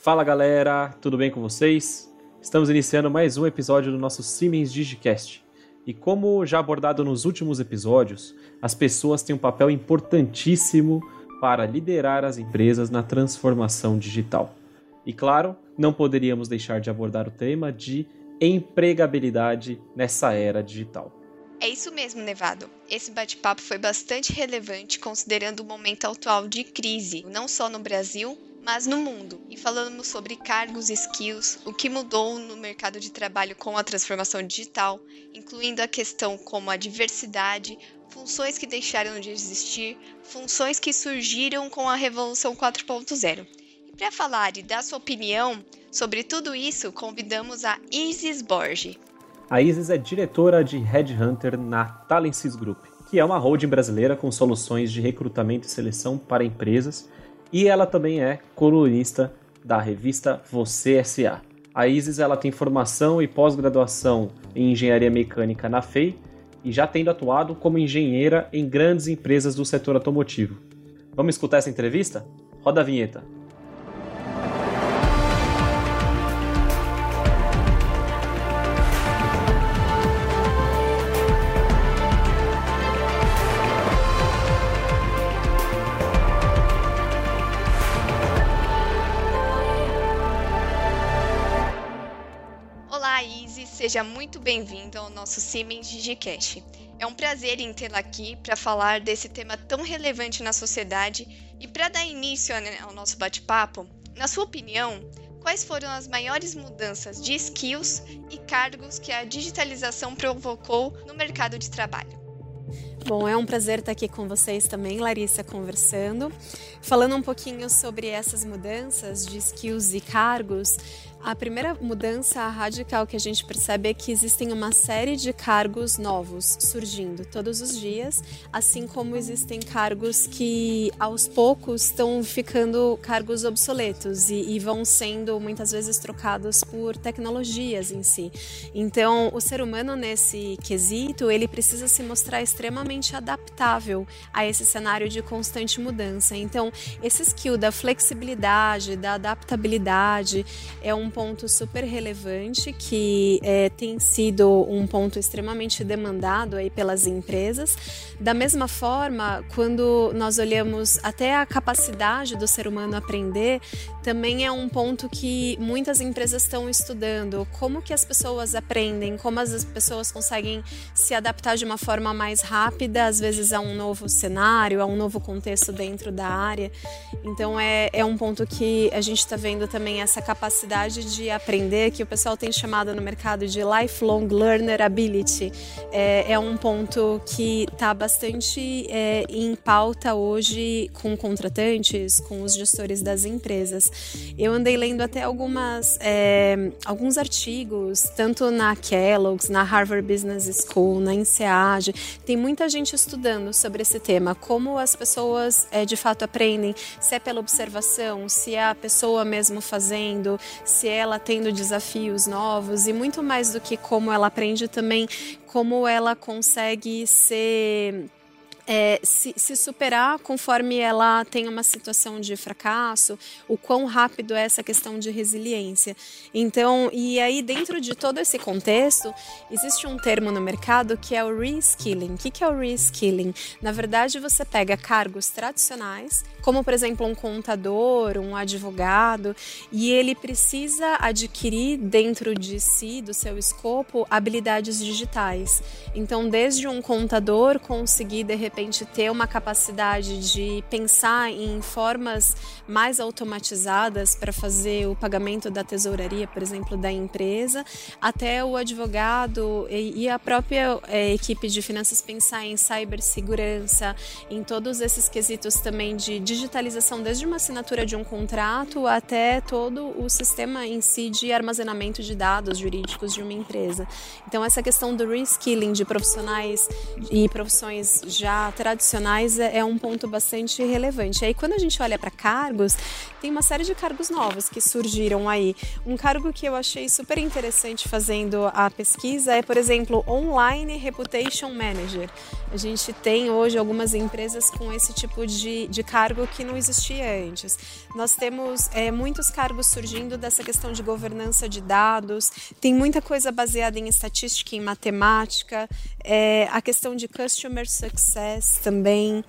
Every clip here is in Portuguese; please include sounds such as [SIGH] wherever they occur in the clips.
Fala galera, tudo bem com vocês? Estamos iniciando mais um episódio do nosso Siemens Digicast. E como já abordado nos últimos episódios, as pessoas têm um papel importantíssimo para liderar as empresas na transformação digital. E claro, não poderíamos deixar de abordar o tema de empregabilidade nessa era digital. É isso mesmo, Nevado. Esse bate-papo foi bastante relevante considerando o momento atual de crise, não só no Brasil, mas no mundo. E falamos sobre cargos e skills, o que mudou no mercado de trabalho com a transformação digital, incluindo a questão como a diversidade, funções que deixaram de existir, funções que surgiram com a Revolução 4.0. E para falar e dar sua opinião sobre tudo isso, convidamos a Isis Borges. A Isis é diretora de Headhunter na Talensis Group, que é uma holding brasileira com soluções de recrutamento e seleção para empresas e ela também é colunista da revista Você SA. A Isis ela tem formação e pós-graduação em engenharia mecânica na FEI e já tendo atuado como engenheira em grandes empresas do setor automotivo. Vamos escutar essa entrevista? Roda a vinheta. Seja muito bem-vindo ao nosso Siemens Digicast. É um prazer em tê-la aqui para falar desse tema tão relevante na sociedade e para dar início ao nosso bate-papo, na sua opinião, quais foram as maiores mudanças de skills e cargos que a digitalização provocou no mercado de trabalho? Bom, é um prazer estar aqui com vocês também, Larissa, conversando. Falando um pouquinho sobre essas mudanças de skills e cargos, a primeira mudança radical que a gente percebe é que existem uma série de cargos novos surgindo todos os dias, assim como existem cargos que aos poucos estão ficando cargos obsoletos e, e vão sendo muitas vezes trocados por tecnologias em si. Então, o ser humano nesse quesito, ele precisa se mostrar extremamente adaptável a esse cenário de constante mudança. Então, esse skill da flexibilidade, da adaptabilidade é um ponto super relevante que é, tem sido um ponto extremamente demandado aí pelas empresas. Da mesma forma, quando nós olhamos até a capacidade do ser humano aprender, também é um ponto que muitas empresas estão estudando. Como que as pessoas aprendem, como as pessoas conseguem se adaptar de uma forma mais rápida, às vezes a um novo cenário, a um novo contexto dentro da área. Então é, é um ponto que a gente está vendo também essa capacidade de aprender, que o pessoal tem chamado no mercado de lifelong learner ability. É, é um ponto que está bastante é, em pauta hoje com contratantes, com os gestores das empresas. Eu andei lendo até algumas, é, alguns artigos, tanto na Kellogg's, na Harvard Business School, na INSEAD. Tem muita gente estudando sobre esse tema, como as pessoas é, de fato aprendem, se é pela observação, se é a pessoa mesmo fazendo, se ela tendo desafios novos e muito mais do que como ela aprende também, como ela consegue ser é, se, se, superar conforme ela tem uma situação de fracasso, o quão rápido é essa questão de resiliência. Então, e aí dentro de todo esse contexto, existe um termo no mercado que é o reskilling. O que é o reskilling? Na verdade, você pega cargos tradicionais, como por exemplo um contador, um advogado, e ele precisa adquirir dentro de si, do seu escopo, habilidades digitais. Então, desde um contador conseguir de repente ter uma capacidade de pensar em formas mais automatizadas para fazer o pagamento da tesouraria, por exemplo, da empresa, até o advogado e a própria é, equipe de finanças pensar em cibersegurança, em todos esses quesitos também de digitalização, desde uma assinatura de um contrato até todo o sistema em si de armazenamento de dados jurídicos de uma empresa. Então, essa questão do reskilling de profissionais e profissões já tradicionais é, é um ponto bastante relevante. Aí quando a gente olha para cargos, tem uma série de cargos novos que surgiram aí. Um cargo que eu achei super interessante fazendo a pesquisa é, por exemplo, Online Reputation Manager. A gente tem hoje algumas empresas com esse tipo de, de cargo que não existia antes. Nós temos é, muitos cargos surgindo dessa questão de governança de dados, tem muita coisa baseada em estatística, em matemática, é, a questão de customer success também.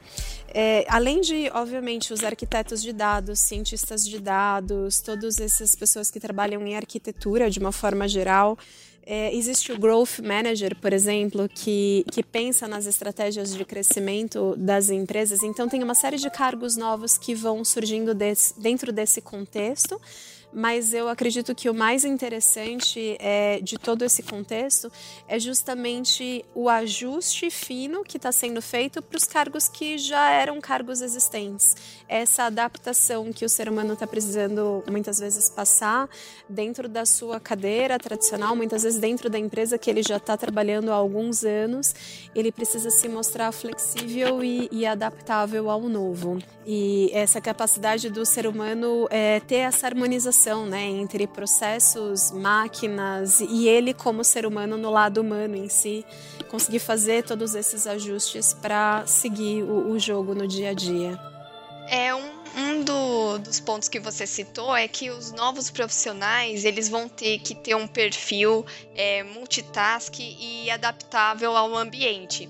É, além de, obviamente, os arquitetos de dados, cientistas de dados, todas essas pessoas que trabalham em arquitetura de uma forma geral, é, existe o Growth Manager, por exemplo, que, que pensa nas estratégias de crescimento das empresas. Então, tem uma série de cargos novos que vão surgindo dentro desse contexto mas eu acredito que o mais interessante é, de todo esse contexto é justamente o ajuste fino que está sendo feito para os cargos que já eram cargos existentes. Essa adaptação que o ser humano está precisando muitas vezes passar dentro da sua cadeira tradicional, muitas vezes dentro da empresa que ele já está trabalhando há alguns anos, ele precisa se mostrar flexível e, e adaptável ao novo. E essa capacidade do ser humano é ter essa harmonização né, entre processos, máquinas e ele como ser humano no lado humano em si, conseguir fazer todos esses ajustes para seguir o, o, jogo no dia a dia. É um, um do, dos pontos que você citou é que os novos profissionais eles vão ter que ter um perfil é, multitask e adaptável ao ambiente.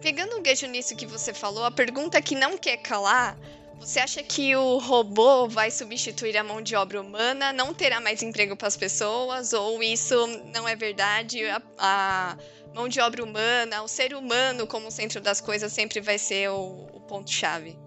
Pegando um gancho nisso que você falou, a pergunta que não quer calar você acha que o robô vai substituir a mão de obra humana? Não terá mais emprego para as pessoas? Ou isso não é verdade? A, a, mão de obra humana, o ser humano como centro das coisas sempre vai ser o, o ponto-chave?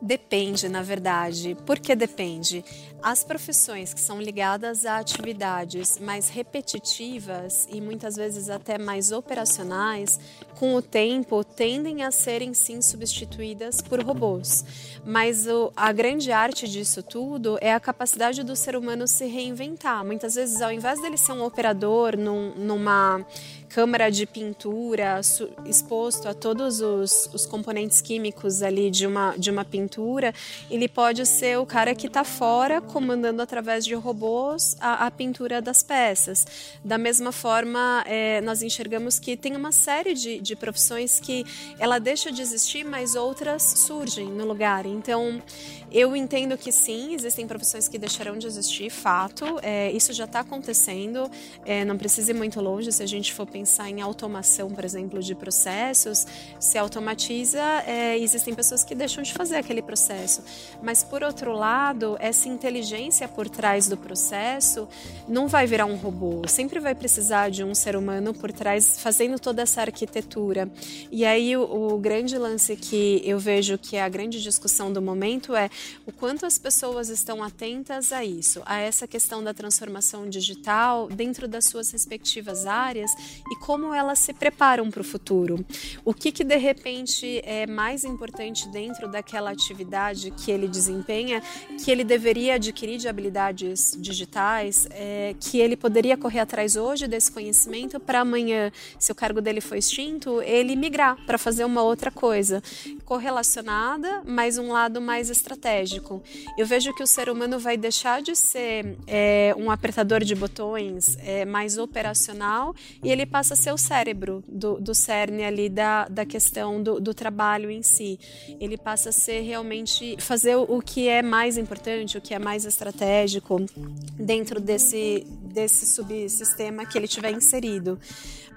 Depende, na verdade. Por que depende? As profissões que são ligadas a atividades mais repetitivas e muitas vezes até mais operacionais, com o tempo tendem a serem sim substituídas por robôs. Mas o, a grande arte disso tudo é a capacidade do ser humano se reinventar. Muitas vezes, ao invés dele ser um operador num, numa câmara de pintura exposto a todos os, os componentes químicos ali de uma, de uma pintura, ele pode ser o cara que está fora comandando através de robôs a, a, pintura das peças. Da mesma forma, é, nós enxergamos que tem uma série de, de profissões que ela deixa de existir, mas outras surgem no lugar. Então, eu entendo que sim, existem profissões que deixarão de existir, fato. É, isso já está acontecendo, é, não precisa ir muito longe. Se a gente for pensar em automação, por exemplo, de processos, se automatiza, é, existem pessoas que deixam de fazer aquele processo. Mas, por outro lado, essa inteligência por trás do processo não vai virar um robô, sempre vai precisar de um ser humano por trás fazendo toda essa arquitetura. E aí, o, o grande lance que eu vejo que é a grande discussão do momento é o quanto as pessoas estão atentas a isso, a essa questão da transformação digital dentro das suas respectivas áreas e como elas se preparam para o futuro. O que, que de repente é mais importante dentro daquela atividade que ele desempenha, que ele deveria adquirir de habilidades digitais, é, que ele poderia correr atrás hoje desse conhecimento para amanhã, se o cargo dele foi extinto, ele migrar para fazer uma outra coisa correlacionada, mas um lado mais estratégico. Eu vejo que o ser humano vai deixar de ser é, um apertador de botões é, mais operacional e ele passa a ser o cérebro do, do cerne ali da, da questão do, do trabalho em si. Ele passa a ser realmente fazer o que é mais importante, o que é mais estratégico dentro desse, desse subsistema que ele tiver inserido.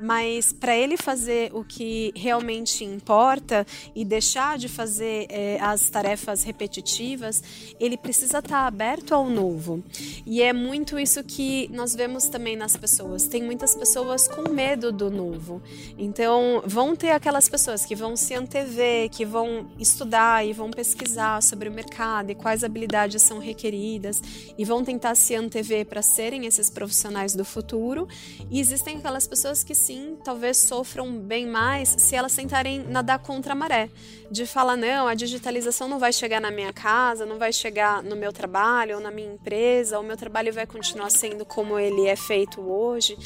Mas para ele fazer o que realmente importa e deixar de fazer é, as tarefas repetitivas, ele precisa estar tá aberto ao novo. E é muito isso que nós vemos também nas pessoas. Tem muitas pessoas com medo do novo. Então, vão ter aquelas pessoas que vão se antever, que vão estudar e vão pesquisar sobre o mercado e quais habilidades são requeridas e vão tentar se antever para serem esses profissionais do futuro. E existem aquelas pessoas que sim, talvez sofram bem mais se elas tentarem nadar contra a maré de falar não, a digitalização não vai chegar na minha casa, não vai chegar no meu trabalho ou na minha empresa, o meu trabalho vai continuar sendo como ele é feito hoje.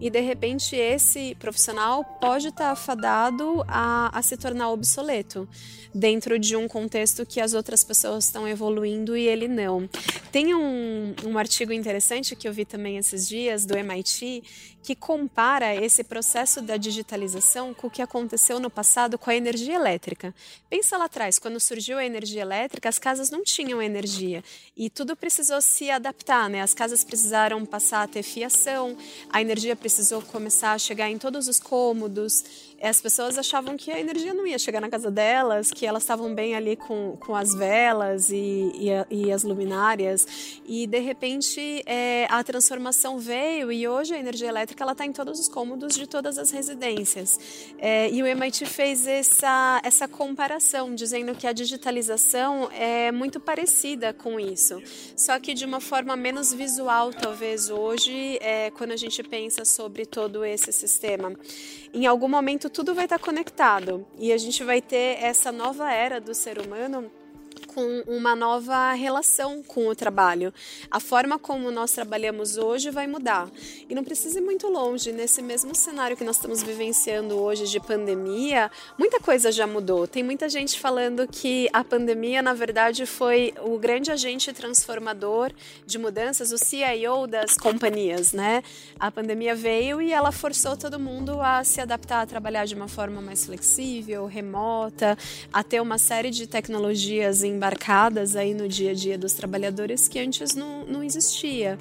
E de repente esse profissional pode estar afadado a, a se tornar obsoleto dentro de um contexto que as outras pessoas estão evoluindo e ele não. Tem um, um artigo interessante que eu vi também esses dias do MIT que compara esse processo da digitalização com o que aconteceu no passado com a energia elétrica. Pensa lá atrás, quando surgiu a energia elétrica, as casas não tinham energia e tudo precisou se adaptar, né? As casas precisaram passar a ter fiação, a energia precisou começar a chegar em todos os cômodos as pessoas achavam que a energia não ia chegar na casa delas, que elas estavam bem ali com, com as velas e, e, e as luminárias. E de repente é, a transformação veio e hoje a energia elétrica ela está em todos os cômodos de todas as residências. É, e o MIT fez essa, essa comparação, dizendo que a digitalização é muito parecida com isso, só que de uma forma menos visual, talvez hoje, é, quando a gente pensa sobre todo esse sistema. Em algum momento tudo vai estar conectado. E a gente vai ter essa nova era do ser humano com uma nova relação com o trabalho. A forma como nós trabalhamos hoje vai mudar. E não precisa ir muito longe, nesse mesmo cenário que nós estamos vivenciando hoje de pandemia, muita coisa já mudou. Tem muita gente falando que a pandemia, na verdade, foi o grande agente transformador de mudanças, o CIO das companhias, né? A pandemia veio e ela forçou todo mundo a se adaptar a trabalhar de uma forma mais flexível, remota, a ter uma série de tecnologias em embarcadas aí no dia a dia dos trabalhadores que antes não, não existia.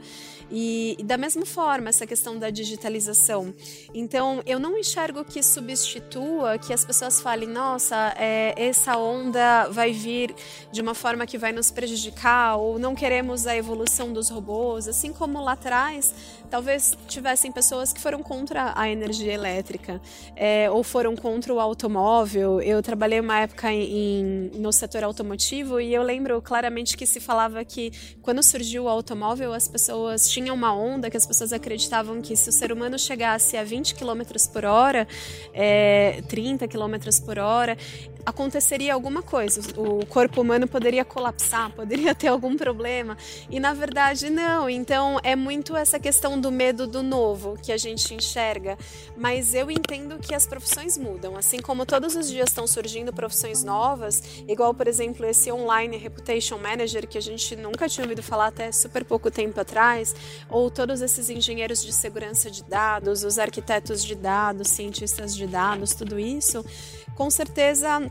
E, e, da mesma forma, essa questão da digitalização. Então, eu não enxergo que substitua que as pessoas falem, nossa, é, essa onda vai vir de uma forma que vai nos prejudicar, ou não queremos a evolução dos robôs. Assim como lá atrás, talvez tivessem pessoas que foram contra a energia elétrica, é, ou foram contra o automóvel. Eu trabalhei uma época em, no setor automotivo e eu lembro claramente que se falava que quando surgiu o automóvel, as pessoas tinha uma onda que as pessoas acreditavam que se o ser humano chegasse a 20 km por hora, é, 30 km por hora, aconteceria alguma coisa, o corpo humano poderia colapsar, poderia [LAUGHS] ter algum problema. E na verdade não. Então é muito essa questão do medo do novo que a gente enxerga. Mas eu entendo que as profissões mudam, assim como todos os dias estão surgindo profissões novas, igual por exemplo esse online reputation manager que a gente nunca tinha ouvido falar até super pouco tempo atrás, ou todos esses engenheiros de segurança de dados, os arquitetos de dados, cientistas de dados, tudo isso com certeza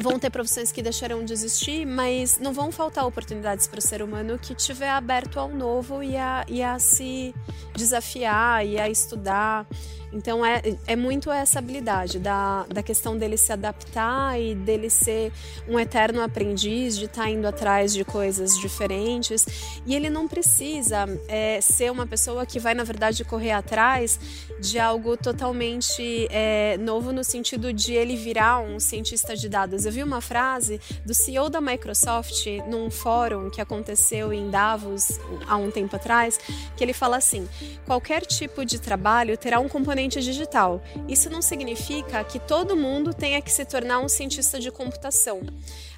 vão ter profissões que deixarão de existir, mas não vão faltar oportunidades para o ser humano que estiver aberto ao novo e a, e a se desafiar e a estudar. Então é, é muito essa habilidade da, da questão dele se adaptar e dele ser um eterno aprendiz, de estar tá indo atrás de coisas diferentes. E ele não precisa é, ser uma pessoa que vai, na verdade, correr atrás de algo totalmente é, novo no sentido de ele virar um cientista de dados. Eu vi uma frase do CEO da Microsoft num fórum que aconteceu em Davos há um tempo atrás, que ele fala assim: qualquer tipo de trabalho terá um componente digital. Isso não significa que todo mundo tenha que se tornar um cientista de computação.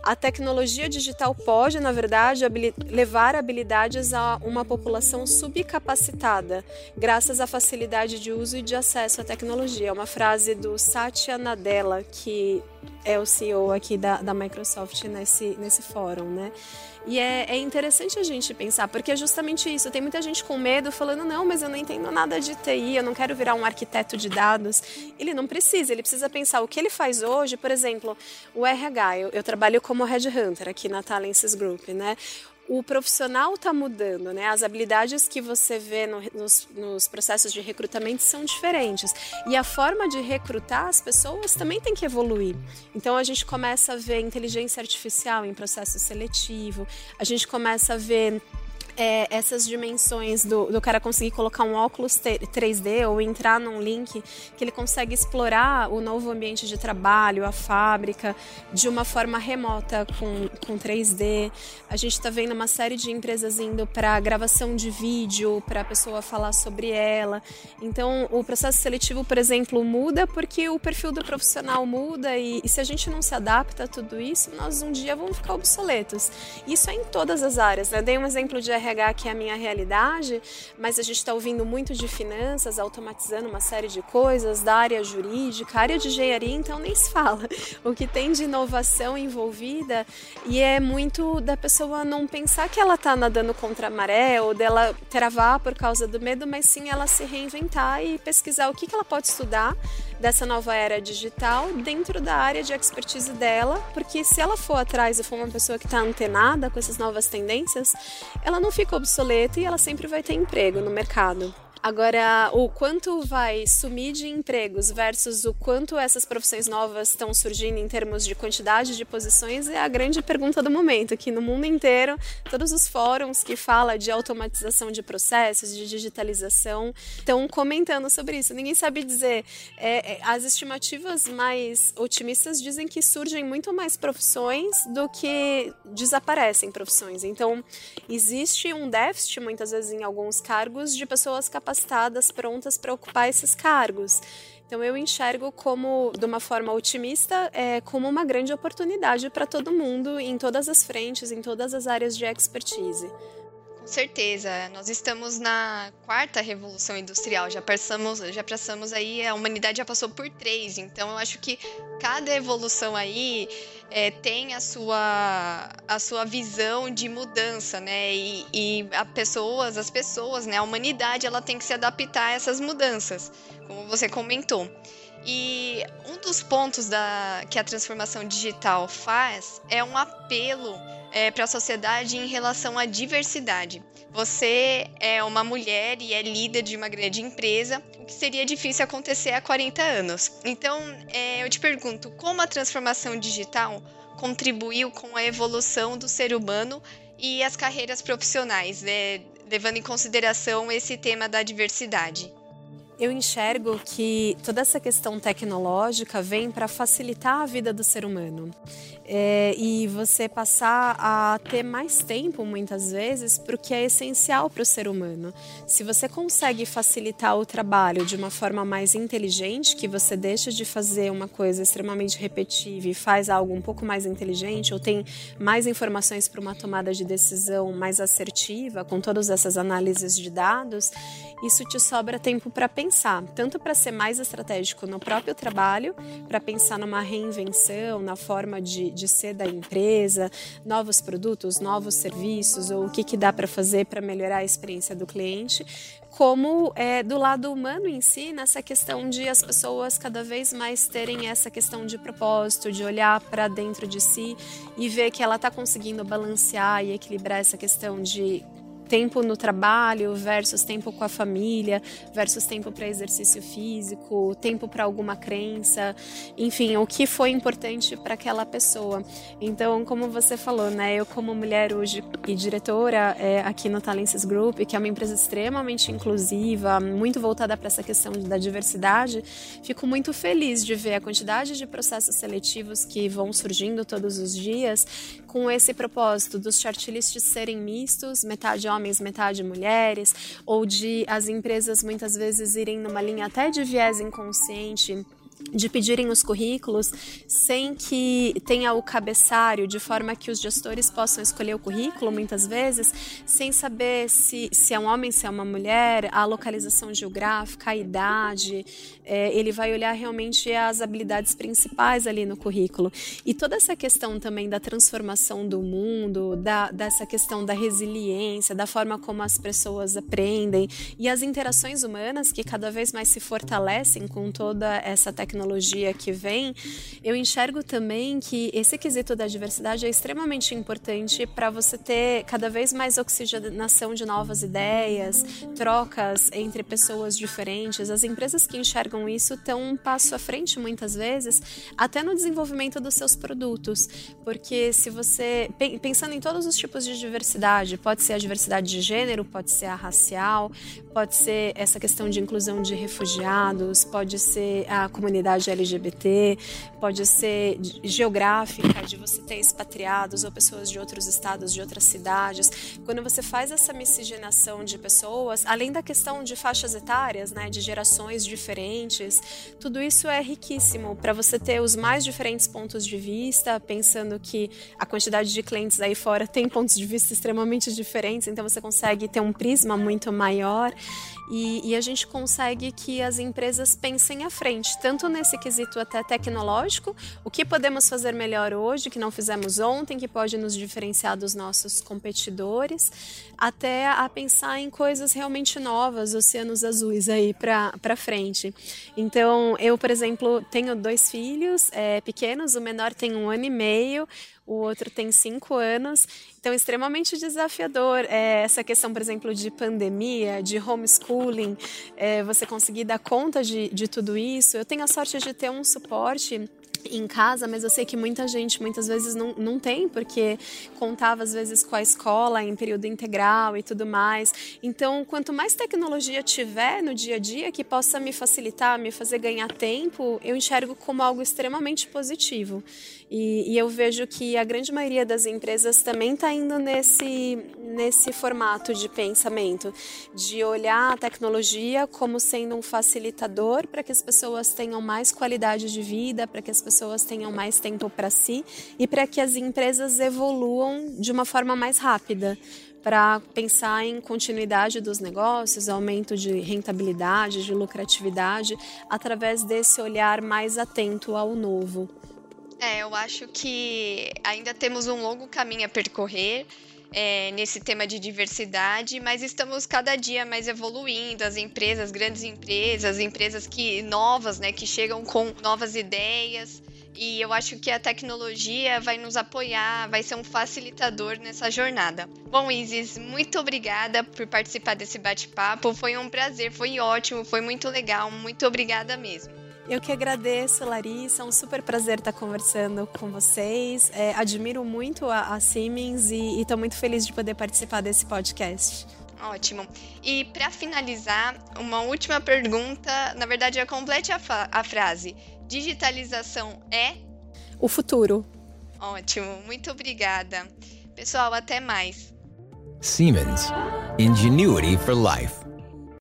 A tecnologia digital pode, na verdade, levar habilidades a uma população subcapacitada, graças à facilidade de uso e de acesso à tecnologia. É uma frase do Satya Nadella, que é o CEO aqui da, da Microsoft nesse, nesse fórum, né? E é, é, interessante a gente pensar, porque é justamente isso. Tem muita gente com medo falando, não, mas eu não entendo nada de TI, eu não quero virar um arquiteto de dados. Ele não precisa, ele precisa pensar o que ele faz hoje, por exemplo, o RH. Eu, eu trabalho como headhunter aqui na Talences Group, né? O profissional está mudando, né? As habilidades que você vê no, nos, nos, processos de recrutamento são diferentes. E a forma de recrutar as pessoas também tem que evoluir. Então a gente começa a ver inteligência artificial em processo seletivo, a gente começa a ver é, essas dimensões do, do cara conseguir colocar um óculos 3D ou entrar num link que ele consegue explorar o novo ambiente de trabalho, a fábrica, de uma forma remota com, com 3D. A gente está vendo uma série de empresas indo para gravação de vídeo, para a pessoa falar sobre ela. Então, o processo seletivo, por exemplo, muda porque o perfil do profissional muda e, e se a gente não se adapta a tudo isso, nós um dia vamos ficar obsoletos. Isso é em todas as áreas. Né? Dei um exemplo de RH que é a minha realidade, mas a gente está ouvindo muito de finanças, automatizando uma série de coisas, da área jurídica, área de engenharia, então nem se fala. [LAUGHS] O que tem de inovação envolvida e é muito da pessoa não pensar que ela está nadando contra a maré ou dela travar por causa do medo, mas sim ela se reinventar e pesquisar o que, que ela pode estudar dessa nova era digital dentro da área de expertise dela, porque se ela for atrás e for uma pessoa que está antenada com essas novas tendências, ela não fica obsoleta e ela sempre vai ter emprego no mercado. Agora, o quanto vai sumir de empregos versus o quanto essas profissões novas estão surgindo em termos de quantidade de posições é a grande pergunta do momento, que no mundo inteiro, todos os fóruns que falam de automatização de processos, de digitalização, estão comentando sobre isso. Ninguém sabe dizer. É, é, as estimativas mais otimistas dizem que surgem muito mais profissões do que desaparecem profissões. Então, existe um déficit, muitas vezes, em alguns cargos, de pessoas capazes capacitadas, prontas para ocupar esses cargos. Então eu enxergo como, de uma forma otimista, é, como uma grande oportunidade para todo mundo, em todas as frentes, em todas as áreas de expertise certeza. Nós estamos na quarta revolução industrial. Já passamos, já passamos aí, a humanidade já passou por três. Então, eu acho que cada evolução aí é, tem a sua, a sua visão de mudança, né? E, e pessoas, as pessoas, né? A humanidade, ela tem que se adaptar a essas mudanças, como você comentou. E um dos pontos da, que a transformação digital faz é um apelo é, para a sociedade em relação à diversidade. Você é uma mulher e é líder de uma grande empresa, o que seria difícil acontecer há 40 anos. Então, é, eu te pergunto, como a transformação digital contribuiu com a evolução do ser humano e as carreiras profissionais, né, levando em consideração esse tema da diversidade? Eu enxergo que toda essa questão tecnológica vem para facilitar a vida do ser humano é, e você passar a ter mais tempo, muitas vezes, para o que é essencial para o ser humano. Se você consegue facilitar o trabalho de uma forma mais inteligente, que você deixa de fazer uma coisa extremamente repetitiva e faz algo um pouco mais inteligente, ou tem mais informações para uma tomada de decisão mais assertiva, com todas essas análises de dados, isso te sobra tempo para pensar, tanto para ser mais estratégico no próprio trabalho, para pensar numa reinvenção, na forma de de ser da empresa, novos produtos, novos serviços, ou o que, que dá para fazer para melhorar a experiência do cliente, como é, do lado humano em si, nessa questão de as pessoas cada vez mais terem essa questão de propósito, de olhar para dentro de si e ver que ela está conseguindo balancear e equilibrar essa questão de tempo no trabalho versus tempo com a família, versus tempo para exercício físico, tempo para alguma crença, enfim, o que foi importante para aquela pessoa. Então, como você falou, né, eu como mulher hoje e diretora é, aqui no Talences Group, que é uma empresa extremamente inclusiva, muito voltada para essa questão da diversidade, fico muito feliz de ver a quantidade de processos seletivos que vão surgindo todos os dias com esse propósito dos shortlists serem mistos, metade homens, metade mulheres, ou de as empresas muitas vezes irem numa linha até de viés inconsciente de pedirem os currículos sem que tenha o cabeçário, de forma que os gestores possam escolher o currículo, muitas vezes, sem saber se, se é um homem, se é uma mulher, a localização geográfica, a idade. É, ele vai olhar realmente as habilidades principais ali no currículo. E toda essa questão também da transformação do mundo, da, dessa questão da resiliência, da forma como as pessoas aprendem e as interações humanas que cada vez mais se fortalecem com toda essa tecnologia tecnologia que vem, eu enxergo também que esse quesito da diversidade é extremamente importante para você ter cada vez mais oxigenação de novas ideias, trocas entre pessoas diferentes. As empresas que enxergam isso estão um passo à frente muitas vezes, até no desenvolvimento dos seus produtos, porque se você pensando em todos os tipos de diversidade, pode ser a diversidade de gênero, pode ser a racial, pode ser essa questão de inclusão de refugiados, pode ser a comunidade LGBT, pode ser geográfica, de você ter expatriados ou pessoas de outros estados, de outras cidades. Quando você faz essa miscigenação de pessoas, além da questão de faixas etárias, né, de gerações diferentes, tudo isso é riquíssimo para você ter os mais diferentes pontos de vista, pensando que a quantidade de clientes aí fora tem pontos de vista extremamente diferentes, então você consegue ter um prisma muito maior e, e, a gente consegue que as empresas pensem à frente, tanto nesse quesito até tecnológico, o que podemos fazer melhor hoje, que não fizemos ontem, que pode nos diferenciar dos nossos competidores, até a pensar em coisas realmente novas, oceanos azuis aí para frente. Então, eu, por exemplo, tenho dois filhos é, pequenos, o menor tem um ano e meio, o outro tem cinco anos. Então, extremamente desafiador é, essa questão, por exemplo, de pandemia, de homeschooling, é, você conseguir dar conta de, de tudo isso. Eu tenho a sorte de ter um suporte em casa, mas eu sei que muita gente muitas vezes não, não tem, porque contava às vezes com a escola em período integral e tudo mais. Então, quanto mais tecnologia tiver no dia a dia que possa me facilitar, me fazer ganhar tempo, eu enxergo como algo extremamente positivo. E, e eu vejo que a grande maioria das empresas também está indo nesse, nesse formato de pensamento, de olhar a tecnologia como sendo um facilitador para que as pessoas tenham mais qualidade de vida, para que as pessoas tenham mais tempo para si e para que as empresas evoluam de uma forma mais rápida para pensar em continuidade dos negócios, aumento de rentabilidade, de lucratividade, através desse olhar mais atento ao novo. É, eu acho que ainda temos um longo caminho a percorrer é, nesse tema de diversidade, mas estamos cada dia mais evoluindo. As empresas, grandes empresas, empresas que novas, né, que chegam com novas ideias. E eu acho que a tecnologia vai nos apoiar, vai ser um facilitador nessa jornada. Bom, Isis, muito obrigada por participar desse bate-papo. Foi um prazer, foi ótimo, foi muito legal. Muito obrigada mesmo. Eu que agradeço, Larissa. É um super prazer estar conversando com vocês. É, admiro muito a, a Siemens e estou muito feliz de poder participar desse podcast. Ótimo. E para finalizar, uma última pergunta. Na verdade, é complete a, a frase. Digitalização é? O futuro. Ótimo. Muito obrigada. Pessoal, até mais. Siemens. Ingenuity for life.